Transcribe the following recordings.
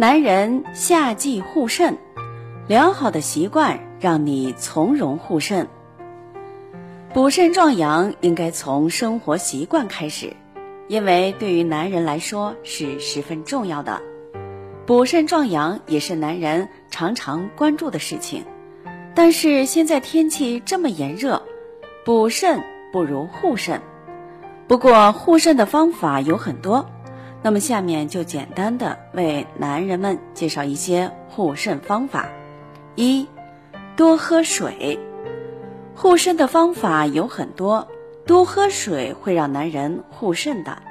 男人夏季护肾，良好的习惯让你从容护肾。补肾壮阳应该从生活习惯开始，因为对于男人来说是十分重要的。补肾壮阳也是男人常常关注的事情。但是现在天气这么炎热，补肾不如护肾。不过护肾的方法有很多。那么下面就简单的为男人们介绍一些护肾方法。一，多喝水。护肾的方法有很多，多喝水会让男人护肾的。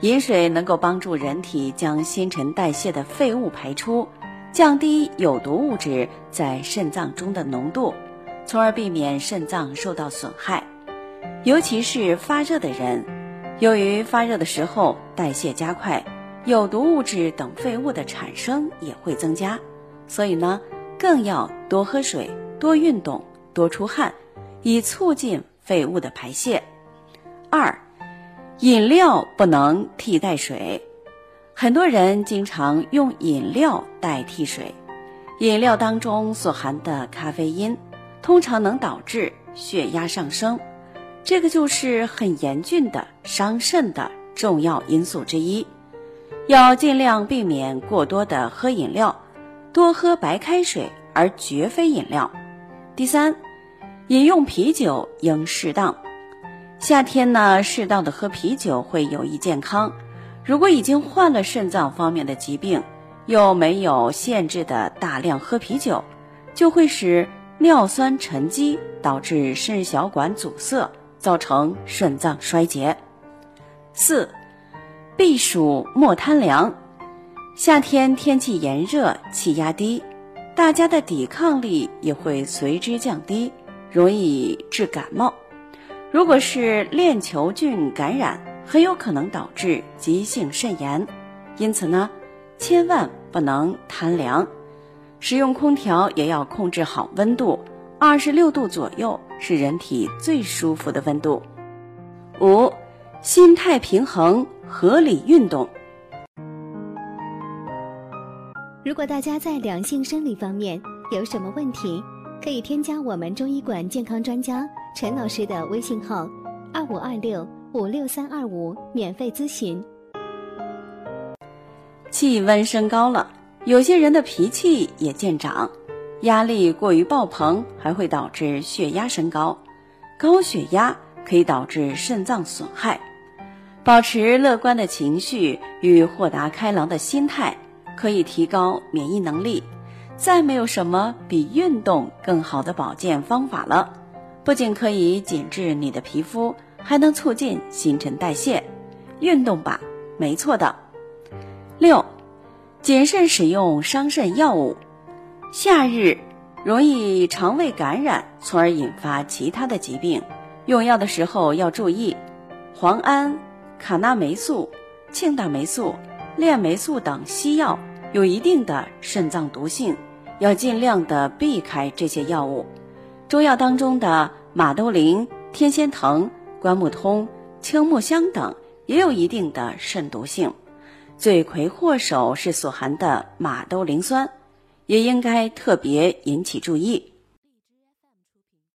饮水能够帮助人体将新陈代谢的废物排出，降低有毒物质在肾脏中的浓度，从而避免肾脏受到损害。尤其是发热的人。由于发热的时候代谢加快，有毒物质等废物的产生也会增加，所以呢，更要多喝水、多运动、多出汗，以促进废物的排泄。二，饮料不能替代水，很多人经常用饮料代替水，饮料当中所含的咖啡因，通常能导致血压上升。这个就是很严峻的伤肾的重要因素之一，要尽量避免过多的喝饮料，多喝白开水而绝非饮料。第三，饮用啤酒应适当，夏天呢适当的喝啤酒会有益健康。如果已经患了肾脏方面的疾病，又没有限制的大量喝啤酒，就会使尿酸沉积，导致肾小管阻塞。造成肾脏衰竭。四，避暑莫贪凉。夏天天气炎热，气压低，大家的抵抗力也会随之降低，容易致感冒。如果是链球菌感染，很有可能导致急性肾炎。因此呢，千万不能贪凉。使用空调也要控制好温度。二十六度左右是人体最舒服的温度。五，心态平衡，合理运动。如果大家在两性生理方面有什么问题，可以添加我们中医馆健康专家陈老师的微信号：二五二六五六三二五，免费咨询。气温升高了，有些人的脾气也见长。压力过于爆棚，还会导致血压升高，高血压可以导致肾脏损害。保持乐观的情绪与豁达开朗的心态，可以提高免疫能力。再没有什么比运动更好的保健方法了。不仅可以紧致你的皮肤，还能促进新陈代谢。运动吧，没错的。六，谨慎使用伤肾药物。夏日容易肠胃感染，从而引发其他的疾病。用药的时候要注意，磺胺、卡那霉素、庆大霉素、链霉素等西药有一定的肾脏毒性，要尽量的避开这些药物。中药当中的马兜铃、天仙藤、关木通、青木香等也有一定的肾毒性，罪魁祸首是所含的马兜铃酸。也应该特别引起注意。